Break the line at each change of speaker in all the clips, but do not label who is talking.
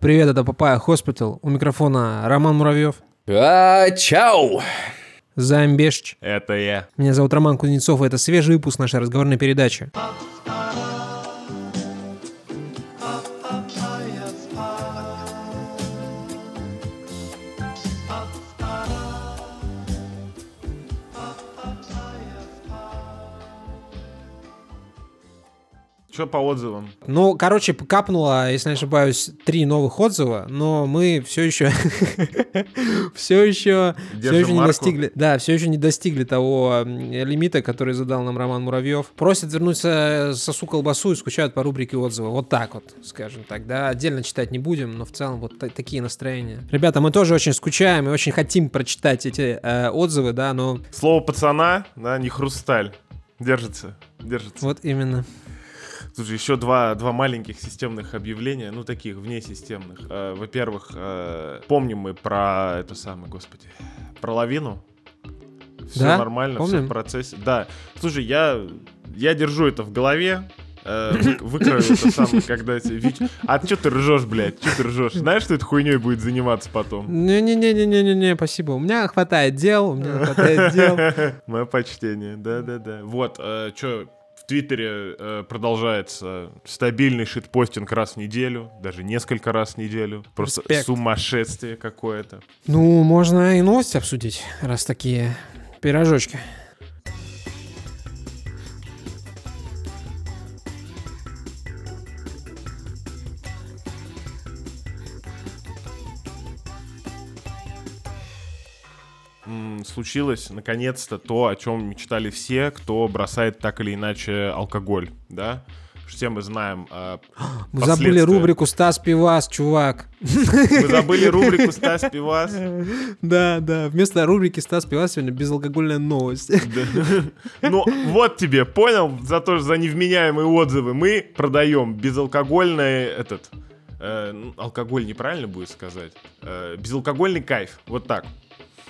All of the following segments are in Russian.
Привет, это Papaya Hospital. У микрофона Роман Муравьев.
А, чау!
Замбешч.
Это я.
Меня зовут Роман Кузнецов, и это свежий выпуск нашей разговорной передачи.
Что по отзывам?
Ну, короче, капнуло, если не ошибаюсь, три новых отзыва, но мы все еще, все еще, все еще не достигли, да, все еще не достигли того лимита, который задал нам Роман Муравьев. Просят вернуться сосу колбасу и скучают по рубрике отзывы. Вот так вот, скажем так, да. Отдельно читать не будем, но в целом вот та- такие настроения. Ребята, мы тоже очень скучаем и очень хотим прочитать эти э, отзывы, да, но
Слово пацана, да, не хрусталь. Держится, держится.
вот именно.
Слушай, еще два, два маленьких системных объявления, ну, таких, внесистемных. Э, Во-первых, э, помним мы про это самое, господи, про лавину. Все
Да?
нормально, все
Помним?
в процессе. Да. Слушай, я, я держу это в голове. э, вы- Выкрою это самое, когда эти ВИЧ... А что ты ржешь, блядь? Что ты ржешь? Знаешь, что этой хуйней будет заниматься потом?
Не-не-не-не-не-не, спасибо. У меня хватает дел, у меня хватает дел.
Мое почтение, да-да-да. Вот, что в Твиттере э, продолжается стабильный шитпостинг раз в неделю, даже несколько раз в неделю. Просто
Респект.
сумасшествие какое-то.
Ну, можно и новости обсудить, раз такие пирожочки.
Случилось, наконец-то, то, о чем мечтали все, кто бросает так или иначе алкоголь, да? Все мы знаем. э,
Мы забыли рубрику «Стас Пивас, чувак».
Мы забыли рубрику «Стас Пивас».
Да, да, вместо рубрики «Стас Пивас» сегодня безалкогольная новость.
Да. Ну, вот тебе, понял, за то, за невменяемые отзывы мы продаем безалкогольный этот... э, алкоголь неправильно будет сказать. Э, безалкогольный кайф. Вот так.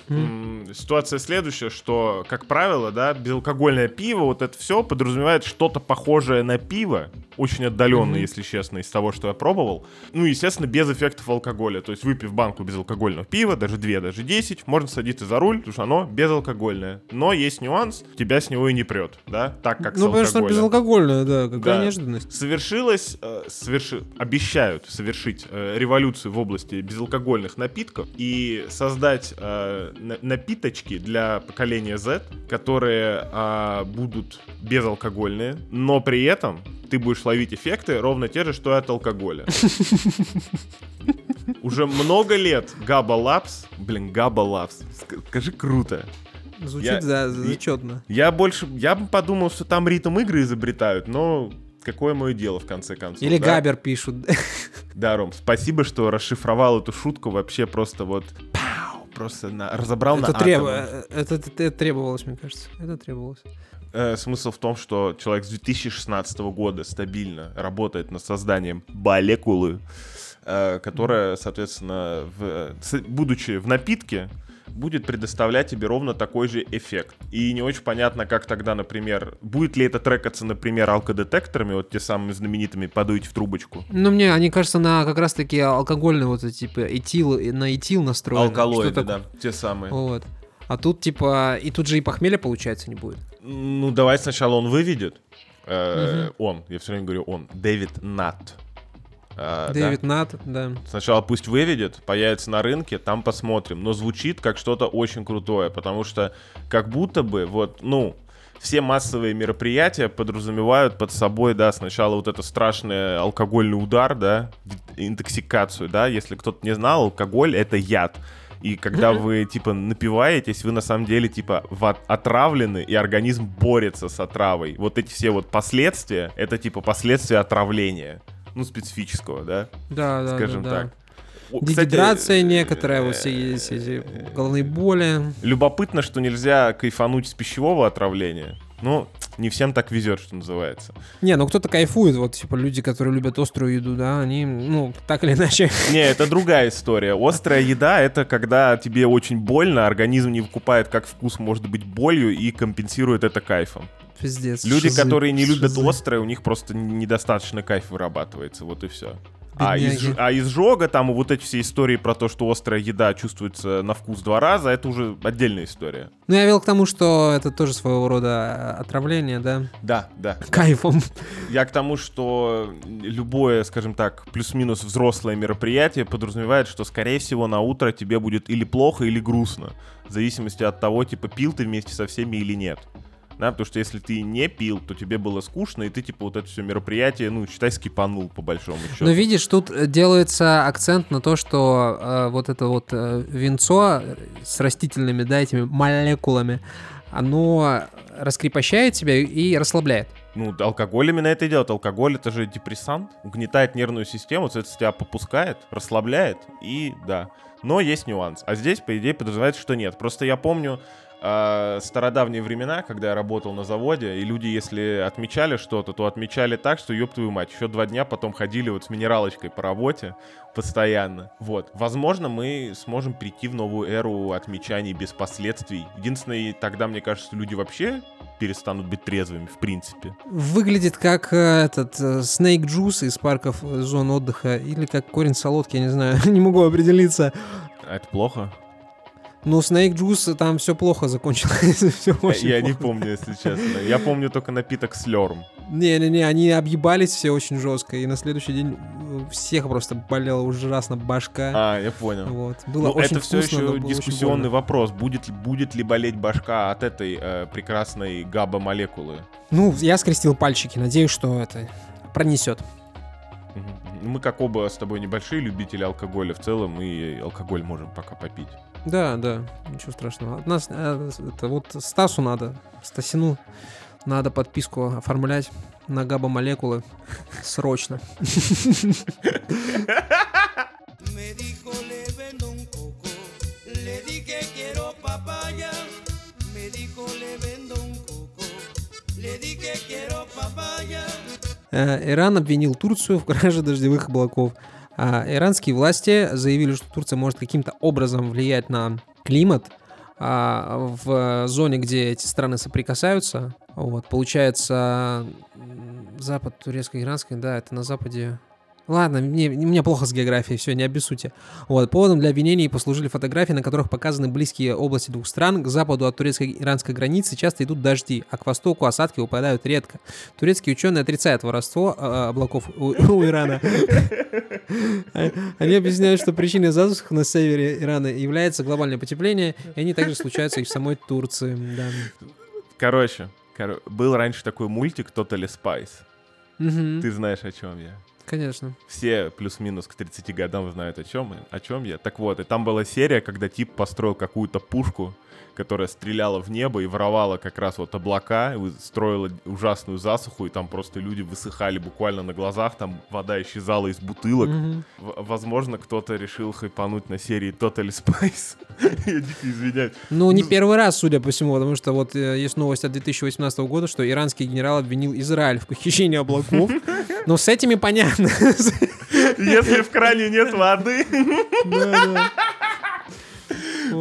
М, Ситуация следующая, что, как правило, да, безалкогольное пиво, вот это все подразумевает что-то похожее на пиво, очень отдаленно, если честно, из того, что я пробовал. Ну, естественно, без эффектов алкоголя. То есть, выпив банку безалкогольного пива, даже 2, даже 10, можно садиться за руль, потому что оно безалкогольное. Но есть нюанс, тебя с него и не прет, да, так как
Ну, потому что
алкоголем.
безалкогольная, да, какая
Да.
неожиданность.
Совершилось, э, соверши- обещают совершить э, революцию в области безалкогольных напитков и создать э, на- напиточки для поколения Z, которые а, будут безалкогольные, но при этом ты будешь ловить эффекты ровно те же, что и от алкоголя. Уже много лет Габа Labs, блин, Габа ск- скажи круто.
Звучит
Я-
за, зачетно.
Я больше, я бы подумал, что там ритм игры изобретают, но какое мое дело в конце концов.
Или
да?
Габер пишут.
Да, Ром, спасибо, что расшифровал эту шутку вообще просто вот просто на- разобрал на
Это, треб-
атомы.
э, это, это- это требовалось, мне кажется. Это требовалось.
Э, смысл в том, что человек с 2016 года стабильно работает над созданием молекулы, э, которая, соответственно, в- будучи в напитке, будет предоставлять тебе ровно такой же эффект. И не очень понятно, как тогда, например, будет ли это трекаться, например, алкодетекторами, вот те самыми знаменитыми «подуйте в трубочку».
Ну, мне, они кажется, на как раз-таки алкогольные вот эти, типа, этил, на этил настроены.
Алкалоиды, да, те самые.
Вот. А тут, типа, и тут же и похмелья, получается, не будет.
Ну, давай сначала он выведет. Э, Он, я все время говорю он. Дэвид Да?
Дэвид Нат, да.
Сначала пусть выведет, появится на рынке, там посмотрим. Но звучит как что-то очень крутое, потому что как будто бы вот, ну, все массовые мероприятия подразумевают под собой, да, сначала вот это страшный алкогольный удар, да, интоксикацию, да, если кто-то не знал, алкоголь — это яд. И когда вы, типа, напиваетесь, вы на самом деле, типа, отравлены, и организм борется с отравой. Вот эти все вот последствия, это, типа, последствия отравления. Ну, специфического, да?
Да, да,
скажем
да, да.
так. Кстати,
Дегидрация
э,
некоторая, вот все есть эти головные боли.
Любопытно, что нельзя кайфануть с пищевого отравления. Ну, не всем так везет, что называется.
Не, ну кто-то кайфует, вот, типа, люди, которые любят острую еду, да, они, ну, так или иначе.
Не, это другая история. Острая еда — это когда тебе очень больно, организм не выкупает, как вкус может быть болью и компенсирует это кайфом.
Пиздец.
Люди,
шизы,
которые не любят
шизы.
острое, у них просто недостаточно кайф вырабатывается, вот и все. А,
Бедняги.
из, а изжога, там вот эти все истории про то, что острая еда чувствуется на вкус два раза, это уже отдельная история.
Ну, я вел к тому, что это тоже своего рода отравление, да?
Да, да.
Кайфом.
Я к тому, что любое, скажем так, плюс-минус взрослое мероприятие подразумевает, что, скорее всего, на утро тебе будет или плохо, или грустно. В зависимости от того, типа, пил ты вместе со всеми или нет. Да, потому что если ты не пил, то тебе было скучно, и ты, типа, вот это все мероприятие, ну, считай, скипанул, по большому счету.
Но видишь, тут э, делается акцент на то, что э, вот это вот э, винцо с растительными, да, этими молекулами, оно раскрепощает тебя и расслабляет.
Ну, алкоголь именно это и делает. Алкоголь это же депрессант, угнетает нервную систему, соответственно, тебя попускает, расслабляет, и да. Но есть нюанс. А здесь, по идее, подразумевается, что нет. Просто я помню э, стародавние времена, когда я работал на заводе, и люди, если отмечали что-то, то отмечали так, что, ёб твою мать, еще два дня потом ходили вот с минералочкой по работе постоянно. Вот. Возможно, мы сможем прийти в новую эру отмечаний без последствий. Единственное, тогда, мне кажется, люди вообще перестанут быть трезвыми, в принципе.
Выглядит как э, этот э, Snake Juice из парков э, зон отдыха или как корень солодки, я не знаю, не могу определиться.
А это плохо?
Ну, Snake Juice, там все плохо закончилось. всё очень
Я не
плохо.
помню, если честно. Я помню только напиток слерм.
Не-не-не, они объебались все очень жестко, и на следующий день у всех просто болела ужасно башка.
А, я понял.
Вот. Было
Ну,
очень
это все
вкусно,
еще дискуссионный вопрос. Будет, ли- будет ли болеть башка от этой э, прекрасной габа-молекулы?
Ну, я скрестил пальчики, надеюсь, что это пронесет.
Мы как оба с тобой небольшие любители алкоголя в целом, и алкоголь можем пока попить.
Да, да, ничего страшного. От нас, э, это вот Стасу надо, Стасину надо подписку оформлять на срочно.
Dije quiero papaya.
Э, Иран обвинил Турцию в краже дождевых облаков. А иранские власти заявили, что Турция может каким-то образом влиять на климат а, в зоне, где эти страны соприкасаются. Вот, получается, запад турецко-иранской, да, это на западе. Ладно, мне, мне плохо с географией, все, не обессудьте. Вот, поводом для обвинений послужили фотографии, на которых показаны близкие области двух стран. К западу от турецко-иранской границы часто идут дожди, а к востоку осадки выпадают редко. Турецкие ученые отрицают воровство э, облаков у, у Ирана. Они объясняют, что причиной засух на севере Ирана является глобальное потепление, и они также случаются и в самой Турции. Да.
Короче, коро- был раньше такой мультик Totally Spice. Ты знаешь, о чем я.
Конечно.
Все плюс-минус к 30 годам знают, о чем, о чем я. Так вот, и там была серия, когда тип построил какую-то пушку, которая стреляла в небо и воровала как раз вот облака, строила ужасную засуху, и там просто люди высыхали буквально на глазах, там вода исчезала из бутылок.
Мгм.
В- возможно, кто-то решил хайпануть на серии Totally Spice. Я дико извиняюсь.
Ну, не
Ну,
первый раз, судя по всему, потому что вот э, есть новость от 2018 года, что иранский генерал обвинил Израиль в похищении облаков. Но с этими понятно.
Если в кране нет воды.
Да, да.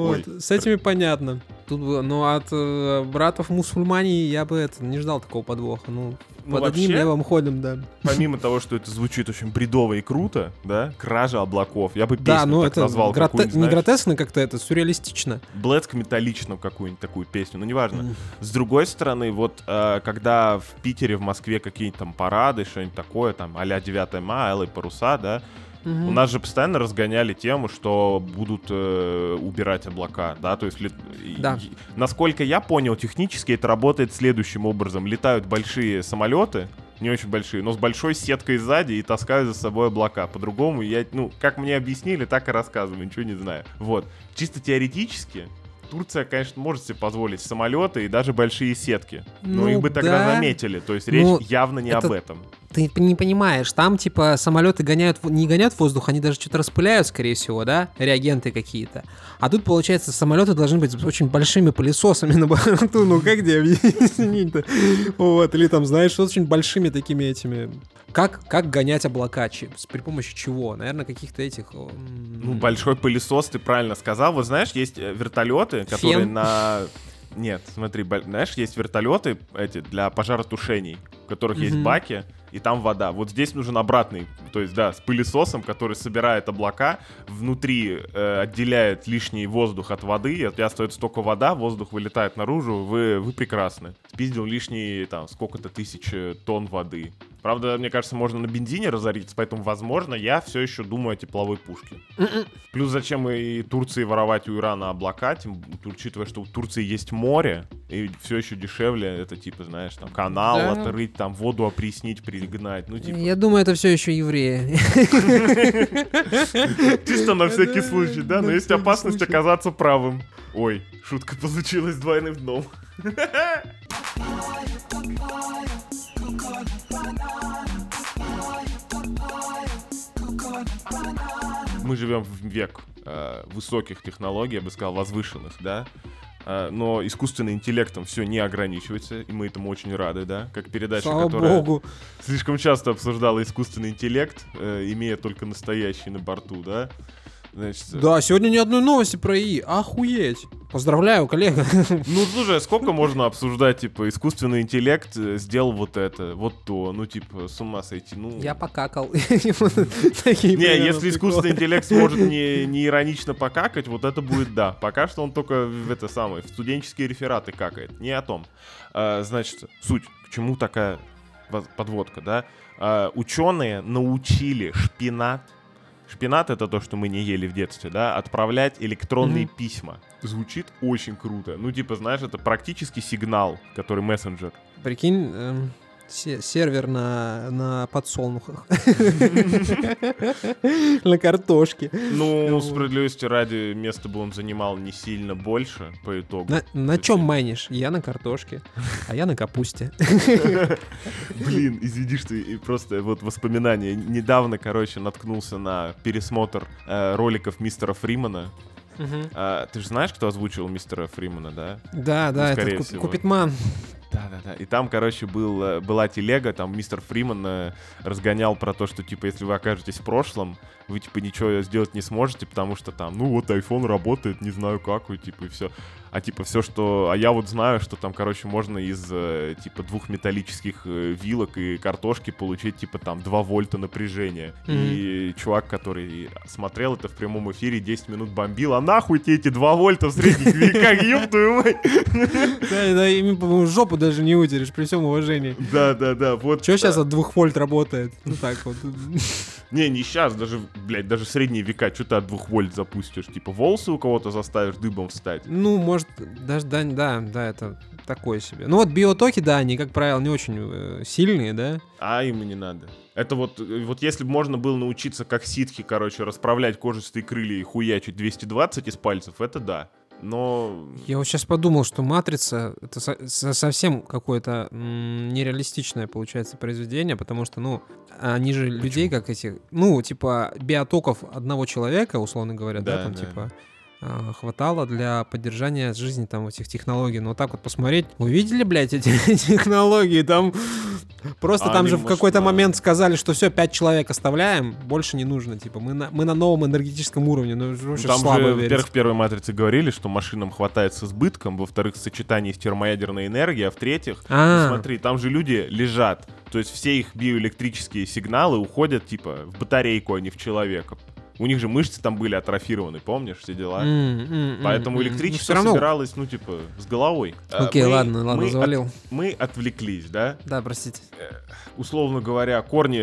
Вот, с этими понятно. Тут, но от э, братов мусульмане я бы это не ждал такого подвоха. Ну,
Ну,
под одним
вообще-
небом ходим, да.
Помимо того, что это звучит очень бредово и круто, да, кража облаков. Я бы песню
Да, ну
так
это
назвал
гроте-
какую-нибудь,
не
знаешь,
гротескно как-то, это сюрреалистично.
Блэцк металличную какую-нибудь такую песню, ну неважно. С другой стороны, вот э, когда в Питере, в Москве какие-нибудь там парады, что-нибудь такое, там а-ля 9 мая, алые паруса, да,
Мгм.
у нас же постоянно разгоняли тему, что будут э, убирать облака, да, то есть лет-
Да.
насколько я понял, технически это работает следующим образом. Летают большие самолеты, не очень большие, но с большой сеткой сзади и таскают за собой облака. По-другому я, ну, как мне объяснили, так и рассказываю, ничего не знаю. Вот. Чисто теоретически, Турция, конечно, может себе позволить самолеты и даже большие сетки. Но
Ну
их бы тогда
да.
заметили. То есть речь
Ну,
явно не
это
об этом.
Ты не понимаешь, там типа самолеты гоняют, не гоняют воздух, они даже что-то распыляют, скорее всего, да, реагенты какие-то. А тут, получается, самолеты должны быть с очень большими пылесосами на борту, ну как тебе объяснить-то? Вот, или там, знаешь, с очень большими такими этими... Как, как гонять облака? При помощи чего? Наверное, каких-то этих... м,
Ну, большой пылесос, ты правильно сказал. Вот знаешь, есть э, вертолеты, которые
Фен?
на... Нет, смотри, знаешь, есть вертолеты эти для пожаротушений, которых есть баки, и там вода. Вот здесь нужен обратный, то есть, да, с пылесосом, который собирает облака, внутри э, отделяет лишний воздух от воды, и остается только вода, воздух вылетает наружу, вы, вы прекрасны. Спиздил лишние, там, сколько-то тысяч э, тонн воды. Правда, мне кажется, можно на бензине разориться, поэтому, возможно, я все еще думаю о тепловой пушке. Плюс зачем и Турции воровать у Ирана облака, тем, учитывая, что у Турции есть море, и все еще дешевле, это типа, знаешь, там канал
Да.
отрыть, там воду опреснить, пригнать, ну типа,
Я думаю, это все еще евреи.
чисто на всякий случай, да, но есть опасность оказаться правым. Ой, шутка получилась двойным дном. Мы живем в век э, высоких технологий, я бы сказал, возвышенных, да. Э, но искусственным интеллектом все не ограничивается, и мы этому очень рады, да. Как передача,
Слава
которая
богу.
слишком часто обсуждала искусственный интеллект, э, имея только настоящий на борту, да. Значит, э,
Да, сегодня ни одной новости про ИИ. Охуеть. Поздравляю, коллега.
Ну, слушай, а сколько можно обсуждать, типа, искусственный интеллект э, сделал вот это, вот то, ну, типа, с ума сойти, ну...
Я покакал.
Не, если искусственный интеллект сможет не, не иронично покакать, вот это будет да. Пока что он только в это самое, в студенческие рефераты какает. Не о том. А, значит, суть, к чему такая подводка, да? А, ученые научили шпинат, шпинат это то, что мы не ели в детстве, да, отправлять электронные
Мгм.
письма. Звучит очень круто. Ну, типа, знаешь, это практически сигнал, который мессенджер.
Прикинь, эм, сервер на, на подсолнухах. На картошке.
Ну, справедливости ради, место бы он занимал не сильно больше по итогу.
На, чем майнишь? Я на картошке, а я на капусте.
Блин, извини, что и просто вот воспоминания. Недавно, короче, наткнулся на пересмотр э, роликов мистера Фримана. А, ты же знаешь, кто озвучил мистера Фримана, да?
Да, да,
Ну,
это Куп-
всего.
Купитман.
Да-да-да. И там, короче, был, э, была телега, там мистер Фриман э, разгонял про то, что, типа, если вы окажетесь в прошлом, вы, типа, ничего сделать не сможете, потому что там, ну, вот iPhone работает, не знаю как, и, типа, и все. А, типа, все, что... А я вот знаю, что там, короче, можно из, э, типа, двух металлических э, вилок и картошки получить, типа, там, 2 вольта напряжения. И чувак, который смотрел это в прямом эфире, 10 минут бомбил, а нахуй тебе эти 2 вольта в средних веках, ёб твою мать!
Да, да, по-моему, жопу даже не утерешь, при всем уважении.
Да, да, да. Вот.
Че сейчас от двух вольт работает? Ну так вот.
Не, не сейчас, даже, блядь, даже средние века, что ты от двух вольт запустишь? Типа волосы у кого-то заставишь дыбом встать?
Ну, может, даже, да, да, да, это такое себе. Ну вот биотоки, да, они, как правило, не очень э, сильные, да?
А им и не надо. Это вот, э, вот если бы можно было научиться, как ситхи, короче, расправлять кожистые крылья и хуячить 220 из пальцев, это да. Но...
Я вот сейчас подумал, что «Матрица» — это со- со- совсем какое-то м, нереалистичное, получается, произведение, потому что, ну, они же людей, как эти, ну, типа, биотоков одного человека, условно говоря, да,
Да,
там,
да.
типа, хватало для поддержания жизни там этих технологий. Но вот так вот посмотреть, вы видели, блядь, эти технологии? Там просто
А
там же в какой-то момент сказали, что все, пять человек оставляем, больше не нужно. Типа, мы на, мы на новом энергетическом уровне. Ну, вообще
Там
слабо
же, во-первых, в первой матрице говорили, что машинам хватает с избытком, во-вторых, сочетание с термоядерной энергией, а в-третьих,
А.
ну, смотри, там же люди лежат, то есть все их биоэлектрические сигналы уходят, типа, в батарейку, а не в человека. У них же мышцы там были атрофированы, помнишь, все дела?
М, м, м,
Поэтому электричество
равно-
собиралось, ну, типа, с головой. А,
Окей,
мы-
ладно, ладно,
мы от-
завалил.
мы отвлеклись, да?
Да, простите.
Условно говоря, корни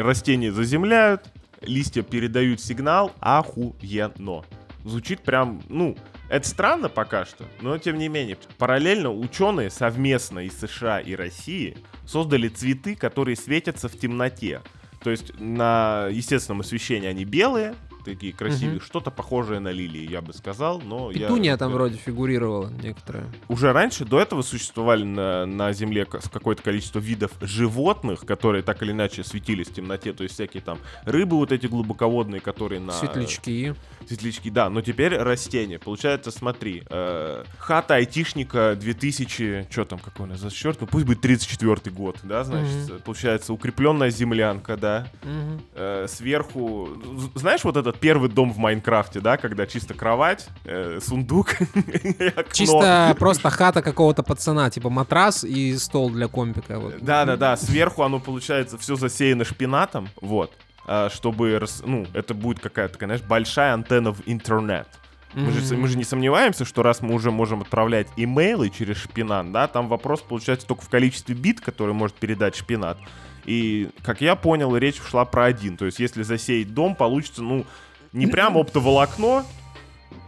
растения заземляют, листья передают сигнал, охуенно. Звучит прям, ну, это странно пока что, но тем не менее. Параллельно ученые совместно из США и России создали цветы, которые светятся в темноте. То есть на естественном освещении они белые, такие красивые,
Мгм.
что-то похожее на лилии, я бы сказал, но я...
Петуния там вроде фигурировала некоторая.
Уже раньше, до этого существовали на, на Земле ка- какое-то количество видов животных, которые так или иначе светились в темноте, то есть всякие там рыбы вот эти глубоководные, которые на...
Светлячки.
Светлячки, да, но теперь растения. Получается, смотри, э, хата айтишника 2000, что там, какой у нас за счет, ну пусть будет 34 год, да, значит, получается, укрепленная землянка, да,
Мгм.
Э, сверху, знаешь вот это этот первый дом в Майнкрафте, да, когда чисто кровать, э, сундук, и окно.
Чисто просто хата какого-то пацана, типа матрас и стол для компика. Вот.
Да-да-да, сверху оно получается все засеяно шпинатом, вот, а, чтобы, ну, это будет какая-то, конечно, большая антенна в интернет. Мы же, мы же не сомневаемся, что раз мы уже можем отправлять имейлы через шпинат, да, там вопрос получается только в количестве бит, которые может передать шпинат. И, как я понял, речь шла про один. То есть, если засеять дом, получится, ну, не прям оптоволокно,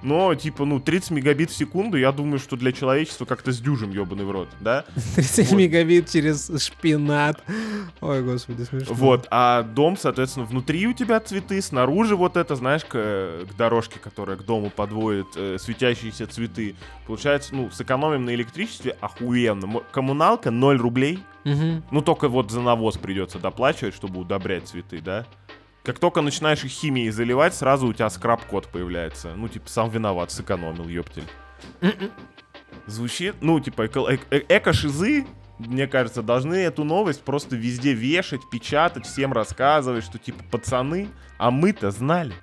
но, типа, ну, 30 мегабит в секунду, я думаю, что для человечества как-то сдюжим, ебаный в рот, да?
30
Вот.
мегабит через шпинат. Ой, господи, смешно.
Вот, а дом, соответственно, внутри у тебя цветы, снаружи вот это, знаешь, к, к дорожке, которая к дому подводит э, светящиеся цветы. Получается, ну, сэкономим на электричестве охуенно. Коммуналка 0 рублей.
Мгм.
Ну, только вот за навоз придется доплачивать, чтобы удобрять цветы, да? Как только начинаешь их химией заливать, сразу у тебя скраб-код появляется. Ну, типа, сам виноват, сэкономил, ёптель. Звучит, ну, типа, эко- э- э- эко-шизы, мне кажется, должны эту новость просто везде вешать, печатать, всем рассказывать, что, типа, пацаны, а мы-то знали.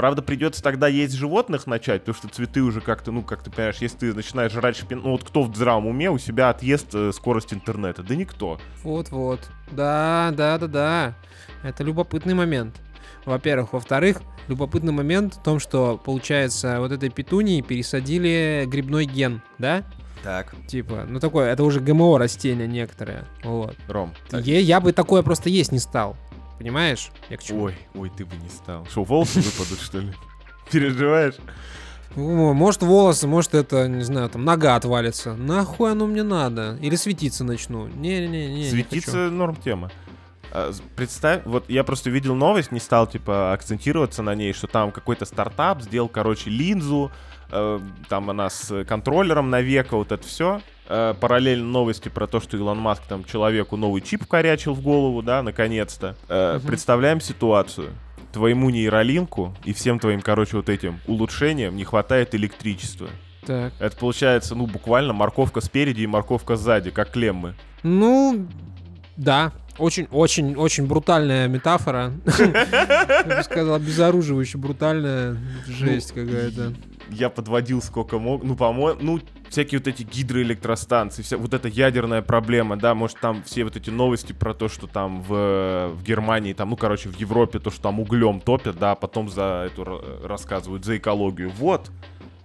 Правда, придется тогда есть животных начать, потому что цветы уже как-то, ну, как ты понимаешь, если ты начинаешь жрать шпин... Ну, вот кто в здравом уме у себя отъест э, скорость интернета? Да никто.
Вот-вот. Да, да, да, да. Это любопытный момент. Во-первых. Во-вторых, любопытный момент в том, что, получается, вот этой петунии пересадили грибной ген, да?
Так.
Типа, ну такое, это уже ГМО растения некоторые. Вот.
Ром. так.
Е- я бы такое просто есть не стал. Понимаешь? Я к чему?
Ой, ой, ты бы не стал. Что, волосы выпадут, что ли? Переживаешь?
Может волосы, может это, не знаю, там нога отвалится. Нахуй оно мне надо? Или светиться начну? Не-не-не.
Светиться норм тема. А, Представь, вот я просто видел новость, не стал, типа, акцентироваться на ней, что там какой-то стартап сделал, короче, линзу, э, там она с контроллером на века, вот это все. Параллельно новости про то, что Илон Маск там человеку новый чип корячил в голову, да, наконец-то. Э,
Мгм.
Представляем ситуацию. Твоему нейролинку и всем твоим, короче, вот этим улучшениям не хватает электричества.
Так.
Это получается, ну, буквально морковка спереди и морковка сзади, как клеммы.
Ну, да. Очень, очень, очень брутальная метафора. Я бы сказал, обезоруживающе брутальная жесть какая-то.
Я подводил сколько мог. Ну, по-моему, ну, всякие вот эти гидроэлектростанции, вся вот эта ядерная проблема, да, может, там все вот эти новости про то, что там в, в Германии, там, ну, короче, в Европе, то, что там углем топят, да, а потом за эту ра- рассказывают, за экологию. Вот.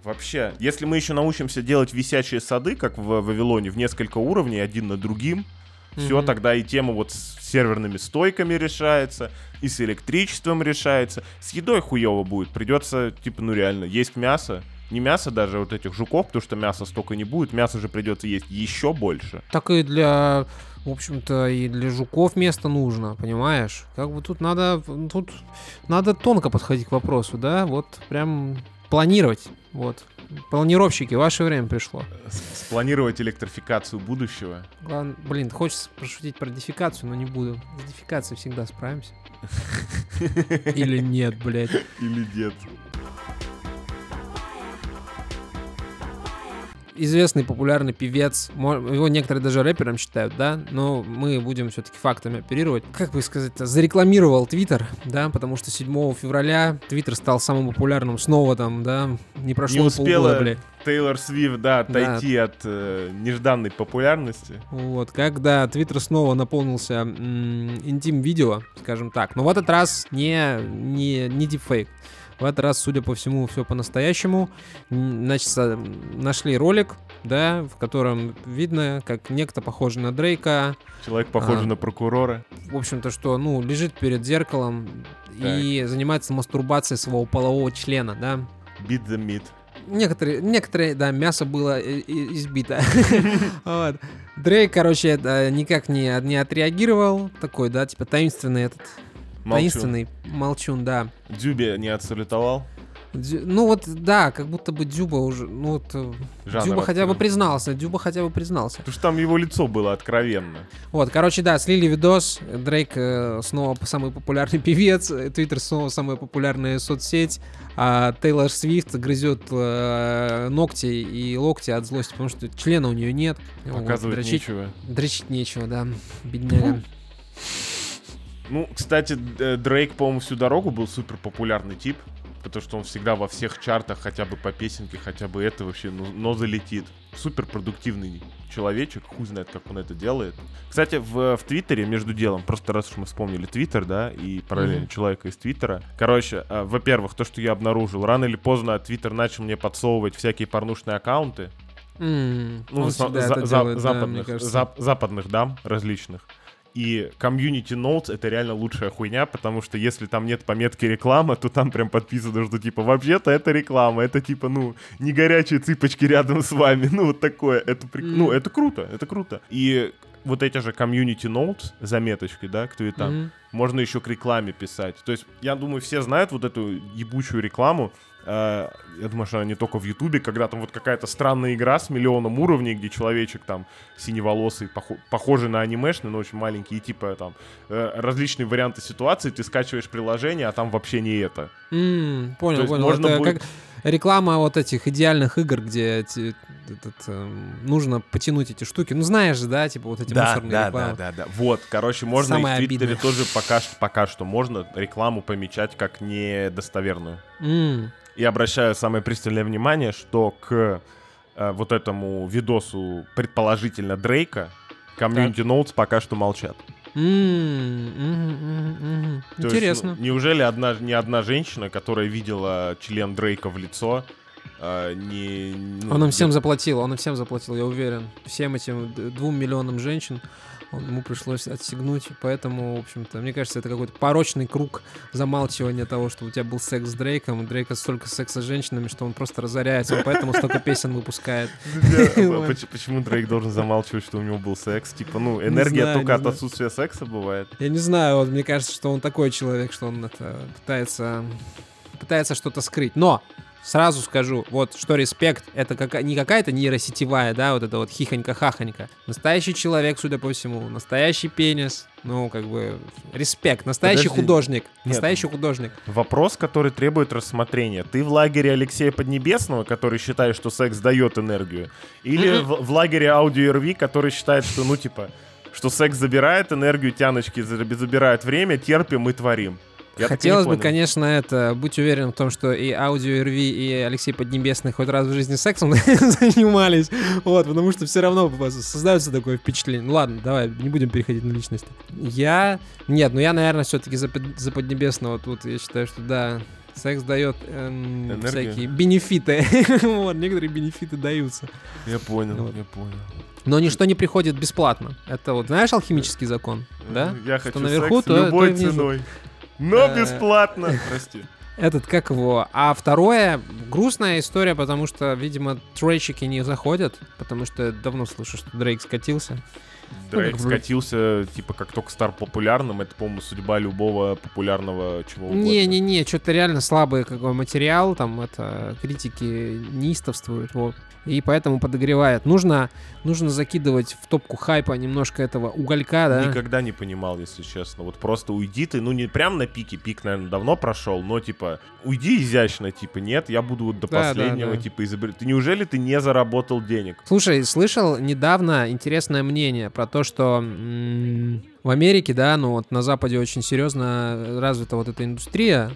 Вообще, если мы еще научимся делать висячие сады, как в Вавилоне, в несколько уровней, один над другим, все,
Мгм.
тогда и тема вот с серверными стойками решается, и с электричеством решается. С едой хуево будет. Придется, типа, ну реально, есть мясо. Не мясо даже вот этих жуков, потому что мяса столько не будет. Мясо же придется есть еще больше.
Так и для, в общем-то, и для жуков место нужно, понимаешь? Как бы тут надо, тут надо тонко подходить к вопросу, да? Вот прям планировать, вот. Планировщики, ваше время пришло.
Спланировать электрификацию будущего.
Ладно, блин, хочется пошутить про дефикацию, но не буду. С дефикацией всегда справимся. Или нет, блядь.
Или нет.
Известный популярный певец, его некоторые даже рэпером считают, да, но мы будем все-таки фактами оперировать. Как бы сказать-то, зарекламировал Твиттер, да, потому что 7 февраля Твиттер стал самым популярным снова там, да, не прошло
Не
полгода,
успела
блядь.
Тейлор Свифт, да,
Да.
отойти от э, нежданной популярности.
Вот, когда Твиттер снова наполнился м, интим-видео, скажем так, но в этот раз не, не, не дипфейк. В этот раз, судя по всему, все по-настоящему. Значит, нашли ролик, да, в котором видно, как некто похожий на Дрейка,
Человек похож
А.
на прокурора.
в общем-то, что, ну, лежит перед зеркалом и занимается мастурбацией своего полового члена, да.
Beat the meat.
Некоторые, некоторые, да, мясо было избито. Дрейк, короче, это никак не отреагировал. Такой, да, типа таинственный этот.
Молчу.
Таинственный молчун, да.
Дзюбе не отсалютовал.
Дю- ну вот, да, как будто бы Дюба уже, ну вот, э,
Жанр
Дюба хотя бы признался, Дюба хотя бы признался.
Потому что там его лицо было откровенно.
Вот, короче, да, слили видос, Дрейк э, снова самый популярный певец, Твиттер снова самая популярная соцсеть, а Тейлор Свифт грызет э, ногти и локти от злости, потому что члена у нее нет. Вот,
Показывать
дрочить,
нечего.
дрочить нечего, да, бедняга.
Ну, кстати, Д- Дрейк, по-моему, всю дорогу был супер популярный тип, потому что он всегда во всех чартах хотя бы по песенке, хотя бы это вообще, ну, но залетит. Супер продуктивный человечек, хуй знает, как он это делает. Кстати, в, в Твиттере, между делом, просто раз уж мы вспомнили Твиттер, да, и параллельно
Мгм.
человека из Твиттера. Короче, э, во-первых, то, что я обнаружил, рано или поздно Твиттер начал мне подсовывать всякие порнушные аккаунты,
М,
ну, за- за-
делает, да,
западных,
кажется.
зап- западных дам различных. И комьюнити notes это реально лучшая хуйня, потому что если там нет пометки реклама, то там прям подписано, что типа вообще-то это реклама, это типа, ну, не горячие цыпочки рядом с вами, ну, вот такое. Это, прик- ну,
Мгм.
это круто, это круто. И вот эти же комьюнити notes, заметочки, да, кто и там,
Мгм.
можно еще к рекламе писать. То есть, я думаю, все знают вот эту ебучую рекламу. Э, Я думаю, что она не только в Ютубе, когда там вот какая-то странная игра с миллионом уровней, где человечек там синеволосый, похо- похожий на анимешный, но очень маленький, и типа там э, различные варианты ситуации, ты скачиваешь приложение, а там вообще не это. То
Понял,
есть
понял.
можно
Это
будет-
как реклама вот этих идеальных игр, где этот, эм, нужно потянуть эти штуки. Ну, знаешь же, да, типа вот эти мусорные рекламы.
да, да. Вот, короче, можно и в
Самое
Твиттере
обидное.
тоже пока, что- пока что можно рекламу помечать как недостоверную.
М,
И обращаю самое пристальное внимание, что к э, вот этому видосу предположительно Дрейка комьюнити Notes пока что молчат. есть,
Интересно.
ну, неужели одна, ни одна женщина, которая видела член Дрейка в лицо, э, не... ну,
Он им всем заплатил, он им всем заплатил, я уверен. Всем этим двум миллионам женщин он- ему пришлось отсягнуть, поэтому, в общем-то, мне кажется, это какой-то порочный круг замалчивания того, что у тебя был секс с Дрейком, и Дрейка столько секса с женщинами, что он просто разоряется, он поэтому столько песен выпускает.
Поч- Почему Дрейк должен замалчивать, что у него был секс? Типа, ну, энергия только от отсутствия секса бывает.
Я не знаю, вот мне кажется, что он такой человек, что он пытается, пытается что-то скрыть. Но сразу скажу, вот что респект, это кака- не какая-то нейросетевая, да, вот это вот хихонька-хахонька. Настоящий человек, судя по всему, настоящий пенис, ну, как бы, респект, настоящий
Подожди.
художник,
Нет.
настоящий художник.
Вопрос, который требует рассмотрения. Ты в лагере Алексея Поднебесного, который считает, что секс дает энергию? Или в, в лагере Аудио РВ, который считает, что, ну, типа, что секс забирает энергию, тяночки за- забирают время, терпим и творим? Я
Хотелось бы, конечно, это, быть уверенным в том, что и Аудио РВ, и Алексей Поднебесный хоть раз в жизни сексом занимались, вот, потому что все равно создается такое впечатление. Ну ладно, давай, не будем переходить на личность. Я, нет, ну я, наверное, все-таки за, за Поднебесного тут, я считаю, что да, секс дает эм, всякие бенефиты, вот, некоторые бенефиты даются.
Я понял,
Вот.
я понял.
Но ничто не приходит бесплатно. Это вот, знаешь, алхимический закон, да?
Э, Я
Что
хочу
наверху,
секс
то- то
любой
и внизу.
ценой. Но
Э,
бесплатно. Прости.
Этот, как его? А второе, грустная история, потому что, видимо, трейчики не заходят, потому что я давно слышу, что Дрейк скатился.
Дрейк
бы-
скатился, типа, как только стал популярным. Это, по-моему, судьба любого популярного чего угодно.
Не-не-не, что-то реально слабый какой материал, там это критики неистовствуют, вот. И поэтому подогревает. Нужно, нужно закидывать в топку хайпа немножко этого уголька, да?
Никогда не понимал, если честно. Вот просто уйди ты, ну не прям на пике, пик, наверное, давно прошел, но типа уйди изящно, типа нет, я буду вот до
Да, да,
последнего,
да.
типа изобретать. Ты неужели ты не заработал денег?
Слушай, слышал недавно интересное мнение про то, что м, в Америке, да, ну вот на Западе очень серьезно развита вот эта индустрия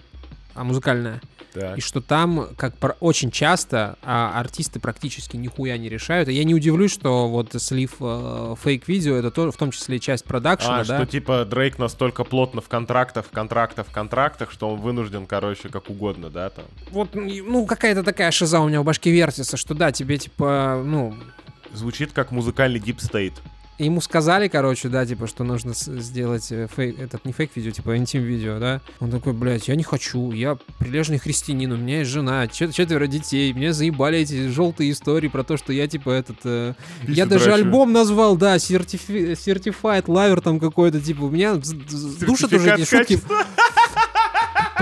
а, музыкальная,
Так.
и что там, как пр- очень часто, а, артисты практически нихуя не решают. И я не удивлюсь, что вот слив э, фейк-видео это тоже в том числе часть продакшена,
А,
да?
что типа Дрейк настолько плотно в контрактах, в контрактах, в контрактах, что он вынужден, короче, как угодно, да, там.
Вот, ну, какая-то такая шиза у меня в башке вертится, что да, тебе, типа, ну,
Звучит как музыкальный State.
Ему сказали, короче, да, типа, что нужно сделать э, фейк, этот не фейк-видео, типа интим-видео, да. Он такой, блядь, я не хочу, я прилежный христианин, у меня есть жена, чет- четверо детей, мне заебали эти желтые истории про то, что я, типа, этот... э, я даже
дрочу.
альбом назвал, да, Certifi- Certified Lover там какой-то, типа, у меня душат уже эти шутки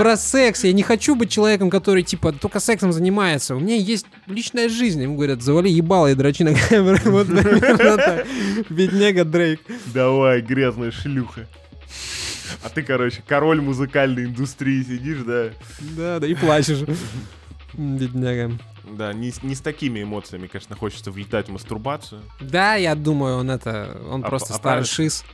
про секс. Я не хочу быть человеком, который, типа, только сексом занимается. У меня есть личная жизнь. Ему говорят, завали ебало и дрочи на камеру. Вот. Бедняга Дрейк.
Давай, грязная шлюха. А ты, короче, король музыкальной индустрии сидишь, да?
Да, да, и плачешь. Бедняга.
Да, не, с- не с такими эмоциями, конечно, хочется влетать в мастурбацию.
Да, я думаю, он это, он
А
просто
а
старый
правильно?
шиз.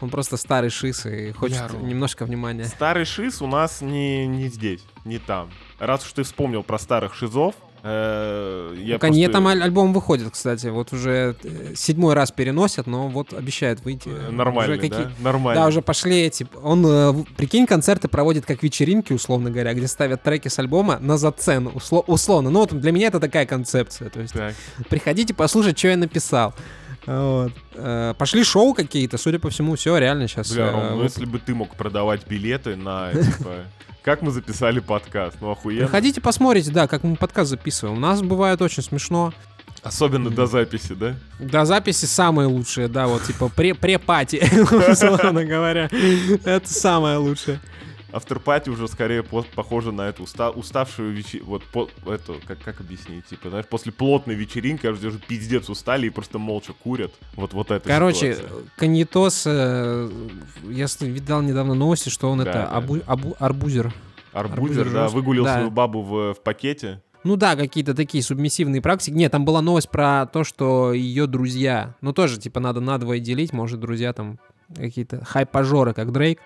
Он просто старый шиз и хочет
Ром.
немножко внимания.
Старый шиз у нас не, не здесь, не там. Раз уж ты вспомнил про старых шизов, э, я
Ну,
просто-
там аль- альбом выходит, кстати. Вот уже э, седьмой раз переносят, но вот обещают выйти.
э,
Уже
Нормальный,
какие-
да? Нормально.
Да, уже пошли эти... Он, прикинь, концерты проводит как вечеринки, условно говоря, где ставят треки с альбома на зацену, усло- условно. Ну, вот для меня это такая концепция. То есть
Так.
приходите послушать, что я написал. Вот. Э, Пошли шоу какие-то, судя по всему, все реально сейчас.
Бля, Ром, ну если бы ты мог продавать билеты на, типа, как мы записали подкаст, ну охуенно.
Приходите, посмотрите, да, как мы подкаст записываем. У нас бывает очень смешно.
Особенно до записи, да?
До записи самые лучшие, да, вот типа пре- пре-пати, условно говоря. Это самое лучшее.
Авторпати уже скорее по- похоже на эту уста- уставшую вечи... Вот по... эту, как, как объяснить? Типа, знаешь, после плотной вечеринки аж уже пиздец устали и просто молча курят. Вот, вот это
Короче, Каньетос, э, я видал недавно новости, что он
Да,
это
да,
абу- абу- арбузер.
Арбузер,
арбузер
да, выгулил
да.
свою бабу в, в пакете.
Ну да, какие-то такие субмиссивные практики. Нет, там была новость про то, что ее друзья, ну тоже, типа, надо надвое делить, может, друзья там какие-то хайпажоры, как Дрейк.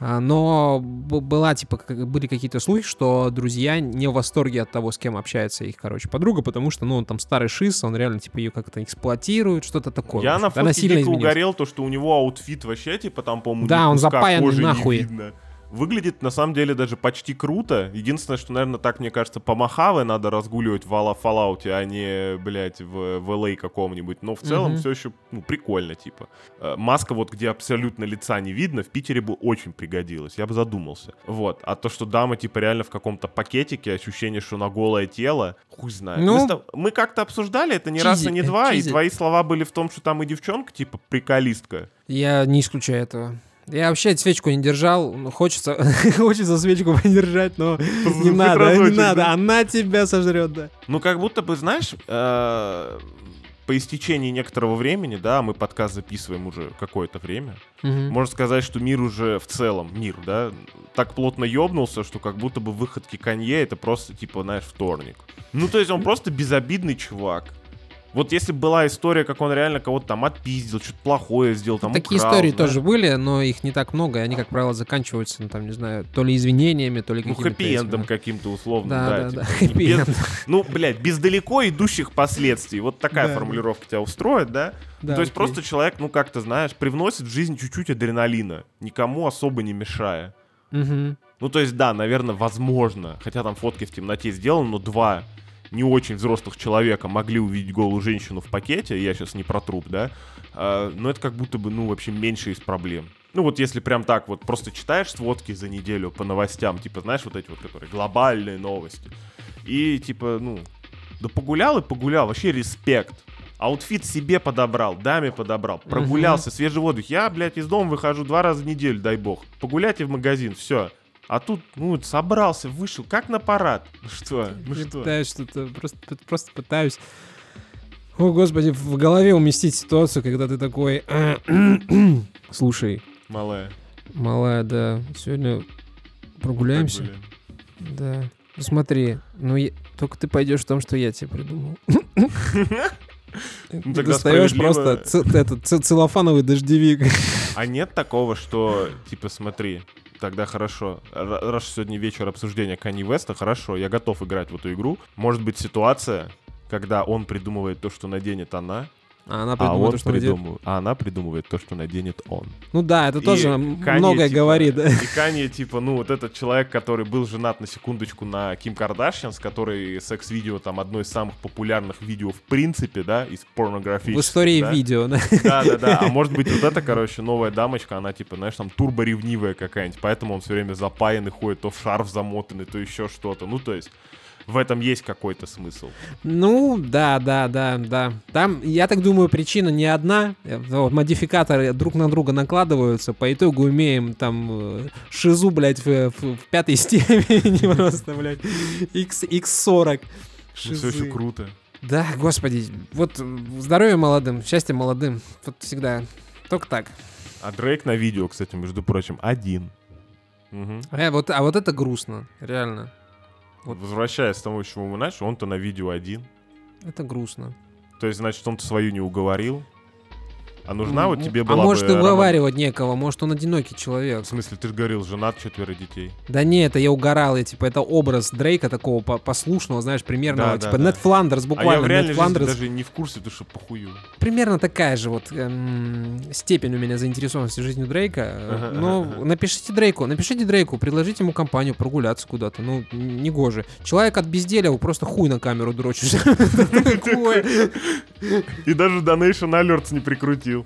А, Но была, типа, были какие-то слухи, что друзья не в восторге от того, с кем общается их, короче, подруга, потому что, ну, он там старый шиз, он реально, типа, ее как-то эксплуатирует, что-то такое.
Я на дико
изменилась.
угорел, то, что у него outfit вообще, типа, там, по-моему,
Да, он запаянный нахуй.
видно. Выглядит, на самом деле, даже почти круто. Единственное, что, наверное, так, мне кажется, по Мохаве надо разгуливать в Fallout, а не, блядь, в, в LA каком-нибудь. Но в целом
Мгм.
все еще, ну, прикольно, типа. Э, Маска вот, где абсолютно лица не видно, в Питере бы очень пригодилась. Я бы задумался. Вот. А то, что дама, типа, реально в каком-то пакетике, ощущение, что на голое тело, хуй знает.
Ну,
мы, мы как-то обсуждали это не раз и
чизи,
не два, и
чизи.
твои слова были в том, что там и девчонка, типа, приколистка.
Я не исключаю этого. Я вообще свечку не держал, хочется, хочется свечку подержать, но не надо, не надо, она тебя сожрет, да.
Ну, как будто бы, знаешь, э, по истечении некоторого времени, да, мы подкаст записываем уже какое-то время, можно сказать, что мир уже в целом, мир, да, так плотно ёбнулся, что как будто бы выходки Канье это просто, типа, знаешь, вторник. Ну, то есть он просто безобидный чувак. Вот если бы была история, как он реально кого-то там отпиздил, что-то плохое сделал, там
Такие
украл,
истории
знаешь.
тоже были, но их не так много, и они, как правило, заканчиваются, ну, там, не знаю, то ли извинениями, то ли
Ну,
какими-то...
хэппи-эндом каким-то условно,
Да,
да.
да,
типа,
да,
без-
хэппи-энд.
Ну, блядь, без далеко идущих последствий. Вот такая
Да.
формулировка тебя устроит, да?
Да,
То есть
окей.
просто человек, ну как-то, знаешь, привносит в жизнь чуть-чуть адреналина, никому особо не мешая.
Мгм.
Ну, то есть, да, наверное, возможно, хотя там фотки в темноте сделаны, но два не очень взрослых человека могли увидеть голую женщину в пакете, я сейчас не про труп, да, а, но это как будто бы, ну, вообще меньше из проблем. Ну, вот если прям так вот просто читаешь сводки за неделю по новостям, типа, знаешь, вот эти вот, которые глобальные новости, и, типа, ну, да погулял и погулял, вообще респект. Outfit себе подобрал, даме подобрал, прогулялся, свежий воздух. Я, блядь, из дома выхожу два раза в неделю, дай бог. Погулять и в магазин, все. А тут, ну, собрался, вышел, как на парад. Ну что, ну
Я
что?
пытаюсь что-то, просто, просто пытаюсь... О, господи, в голове уместить ситуацию, когда ты такой... Слушай,
Малая.
малая, да, сегодня прогуляемся? Да. Ну смотри, ну я- только ты пойдешь в том, что я тебе придумал. Ты
Ну, тогда
достаешь просто этот целлофановый дождевик.
А нет такого, что, типа, смотри, тогда хорошо. Раз сегодня вечер обсуждения Кани Веста, хорошо, я готов играть в эту игру. Может быть ситуация, когда он придумывает то, что наденет она,
А она
а,
придумала
он
то, что надел-
придумывает, а она придумывает то, что наденет он.
Ну да, это
И
тоже
Канье,
многое
типа,
говорит. да.
И Канье, типа, ну, вот этот человек, который был женат на секундочку на Ким Кардашьян, с которой секс-видео, там, одно из самых популярных видео в принципе, да, из порнографии.
В истории видео, да.
Да, да, да. А может быть, вот эта, короче, новая дамочка, она, типа, знаешь, там, турборевнивая какая-нибудь, поэтому он все время запаянный ходит, то в шарф замотанный, то еще что-то. Ну, то есть, в этом есть какой-то смысл.
Ну, да, да, да, да. Там, я так думаю, причина не одна. Э, вот, модификаторы друг на друга накладываются. По итогу имеем там э, шизу, блядь, в, в- в пятой степени просто, блядь. X, X40.
Ну, все
Шизы.
еще круто.
Да, господи. Вот э, здоровья молодым, счастья молодым. Вот всегда. Только так.
А Дрейк на видео, кстати, между прочим, один. Мгм.
Э, вот, а вот это грустно, реально. Вот.
Возвращаясь к тому, чему мы начали, он-то на видео один.
Это грустно.
То есть, значит, он-то свою не уговорил. А нужна вот тебе
А
была
может,
бы
и
роман-
уговаривать некого, может, он одинокий человек.
В смысле, ты же говорил, женат, четверо детей.
Да не, это я угорал, я, типа, это образ Дрейка такого по- послушного, знаешь, примерного,
Да, да,
типа,
да.
Нед Фландерс,
а я
буквально,
в
Нед
реальной жизни
Фландерс.
даже не в курсе, потому что похую.
Примерно такая же вот эм, степень у меня заинтересованности жизнью Дрейка.
Ага,
Ну,
ага, ага.
напишите Дрейку, напишите Дрейку, предложите ему компанию прогуляться куда-то. Ну, не гоже. Человек от безделия, вы просто хуй на камеру дрочишь.
И даже Donation Alerts не прикрутил.